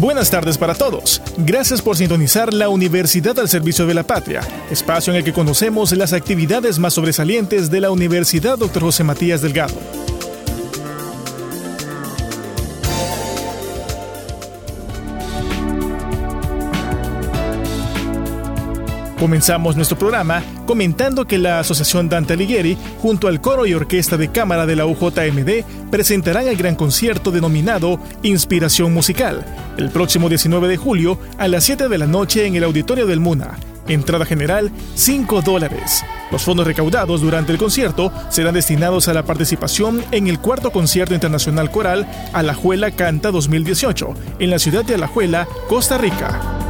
Buenas tardes para todos. Gracias por sintonizar la Universidad al Servicio de la Patria, espacio en el que conocemos las actividades más sobresalientes de la Universidad Dr. José Matías Delgado. Comenzamos nuestro programa comentando que la Asociación Dante Alighieri, junto al coro y orquesta de cámara de la UJMD, presentarán el gran concierto denominado Inspiración Musical, el próximo 19 de julio a las 7 de la noche en el Auditorio del MUNA. Entrada general, 5 dólares. Los fondos recaudados durante el concierto serán destinados a la participación en el cuarto concierto internacional coral Alajuela Canta 2018 en la ciudad de Alajuela, Costa Rica.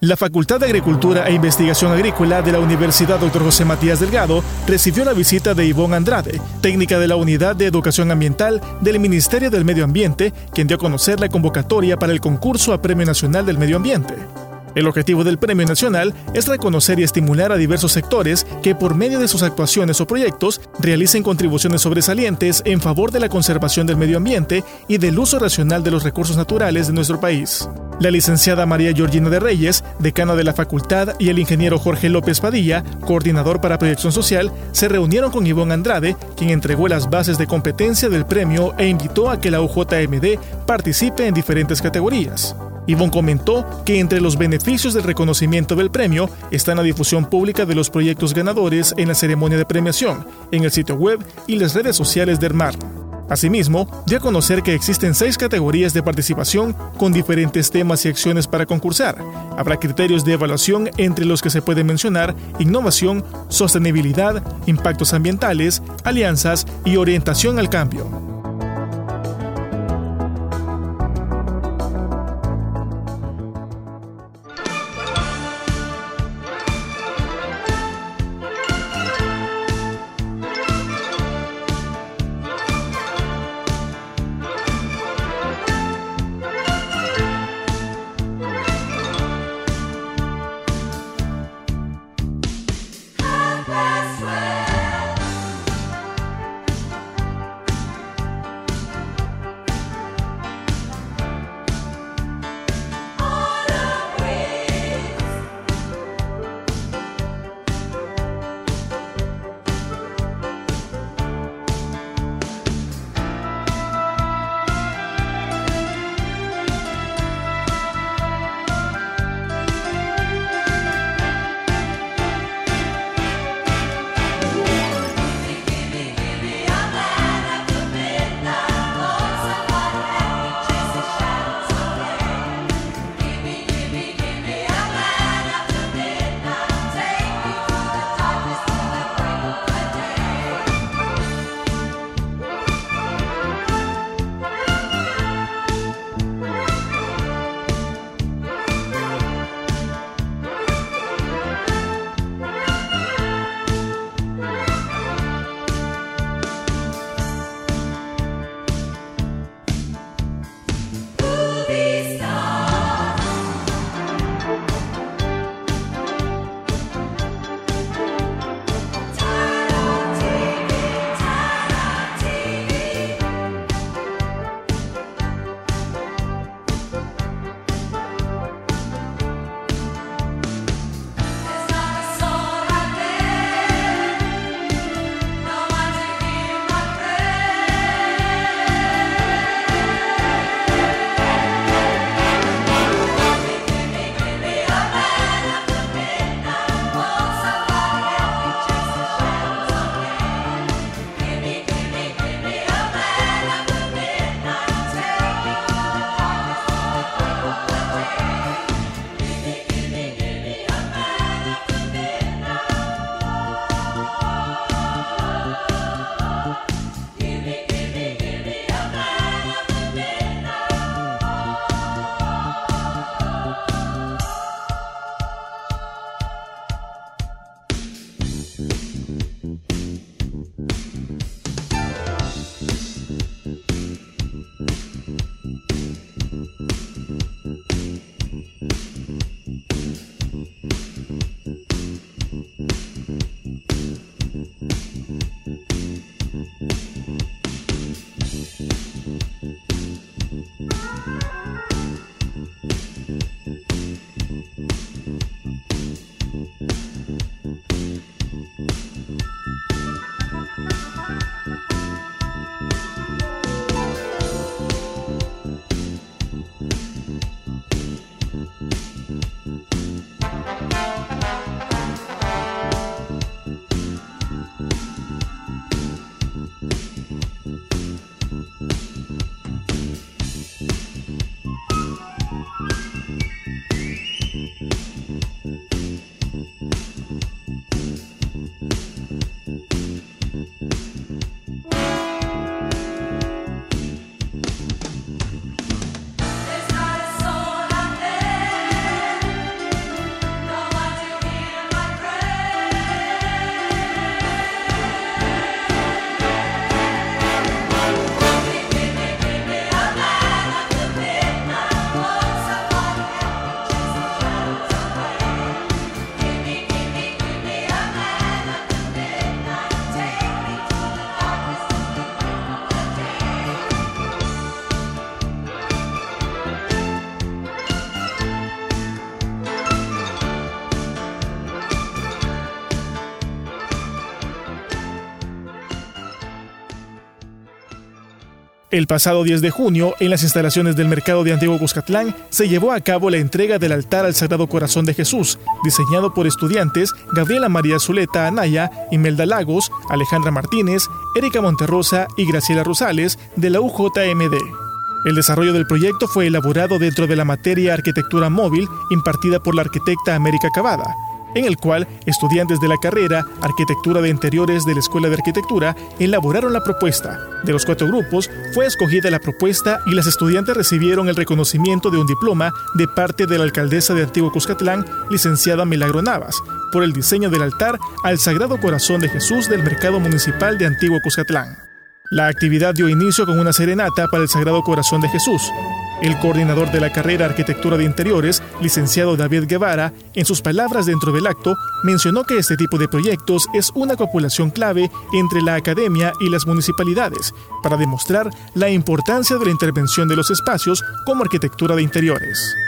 La Facultad de Agricultura e Investigación Agrícola de la Universidad Dr. José Matías Delgado recibió la visita de Ivonne Andrade, técnica de la Unidad de Educación Ambiental del Ministerio del Medio Ambiente, quien dio a conocer la convocatoria para el concurso a Premio Nacional del Medio Ambiente. El objetivo del Premio Nacional es reconocer y estimular a diversos sectores que por medio de sus actuaciones o proyectos realicen contribuciones sobresalientes en favor de la conservación del medio ambiente y del uso racional de los recursos naturales de nuestro país. La licenciada María Georgina de Reyes, decana de la facultad, y el ingeniero Jorge López Padilla, coordinador para proyección social, se reunieron con Ivonne Andrade, quien entregó las bases de competencia del premio e invitó a que la UJMD participe en diferentes categorías. Yvonne comentó que entre los beneficios del reconocimiento del premio está la difusión pública de los proyectos ganadores en la ceremonia de premiación, en el sitio web y las redes sociales del MAR. Asimismo, dio a conocer que existen seis categorías de participación con diferentes temas y acciones para concursar. Habrá criterios de evaluación entre los que se puede mencionar innovación, sostenibilidad, impactos ambientales, alianzas y orientación al cambio. El pasado 10 de junio, en las instalaciones del mercado de Antiguo Cuscatlán, se llevó a cabo la entrega del altar al Sagrado Corazón de Jesús, diseñado por estudiantes Gabriela María Zuleta Anaya, Imelda Lagos, Alejandra Martínez, Erika Monterrosa y Graciela Rosales de la UJMD. El desarrollo del proyecto fue elaborado dentro de la materia Arquitectura Móvil impartida por la arquitecta América Cavada, en el cual estudiantes de la carrera Arquitectura de Interiores de la Escuela de Arquitectura elaboraron la propuesta. De los cuatro grupos fue escogida la propuesta y las estudiantes recibieron el reconocimiento de un diploma de parte de la alcaldesa de Antiguo Cuscatlán, licenciada Milagro Navas, por el diseño del altar al Sagrado Corazón de Jesús del Mercado Municipal de Antiguo Cuscatlán. La actividad dio inicio con una serenata para el Sagrado Corazón de Jesús, el coordinador de la carrera Arquitectura de Interiores, licenciado David Guevara, en sus palabras dentro del acto, mencionó que este tipo de proyectos es una copulación clave entre la academia y las municipalidades para demostrar la importancia de la intervención de los espacios como arquitectura de interiores.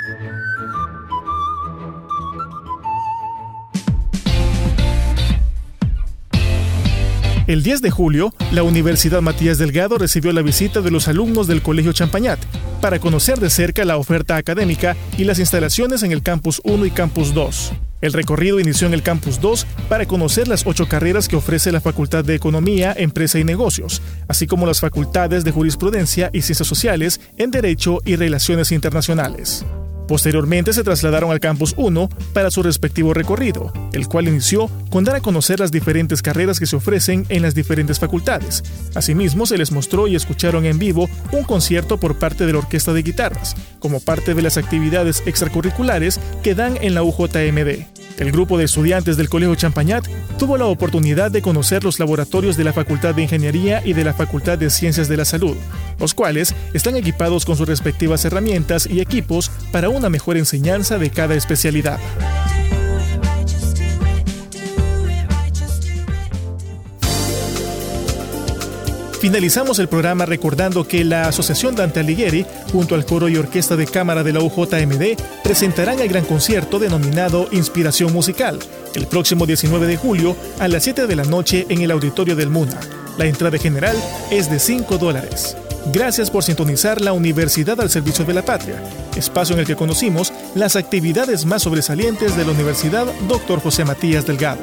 El 10 de julio, la Universidad Matías Delgado recibió la visita de los alumnos del Colegio Champañat para conocer de cerca la oferta académica y las instalaciones en el Campus 1 y Campus 2. El recorrido inició en el Campus 2 para conocer las ocho carreras que ofrece la Facultad de Economía, Empresa y Negocios, así como las facultades de Jurisprudencia y Ciencias Sociales en Derecho y Relaciones Internacionales. Posteriormente se trasladaron al Campus 1 para su respectivo recorrido, el cual inició con dar a conocer las diferentes carreras que se ofrecen en las diferentes facultades. Asimismo, se les mostró y escucharon en vivo un concierto por parte de la Orquesta de Guitarras, como parte de las actividades extracurriculares que dan en la UJMD. El grupo de estudiantes del Colegio Champañat tuvo la oportunidad de conocer los laboratorios de la Facultad de Ingeniería y de la Facultad de Ciencias de la Salud, los cuales están equipados con sus respectivas herramientas y equipos para una mejor enseñanza de cada especialidad. Finalizamos el programa recordando que la Asociación Dante Alighieri, junto al coro y orquesta de cámara de la UJMD, presentarán el gran concierto denominado Inspiración Musical, el próximo 19 de julio a las 7 de la noche en el auditorio del MUNA. La entrada general es de 5 dólares. Gracias por sintonizar la Universidad al Servicio de la Patria, espacio en el que conocimos las actividades más sobresalientes de la Universidad Dr. José Matías Delgado.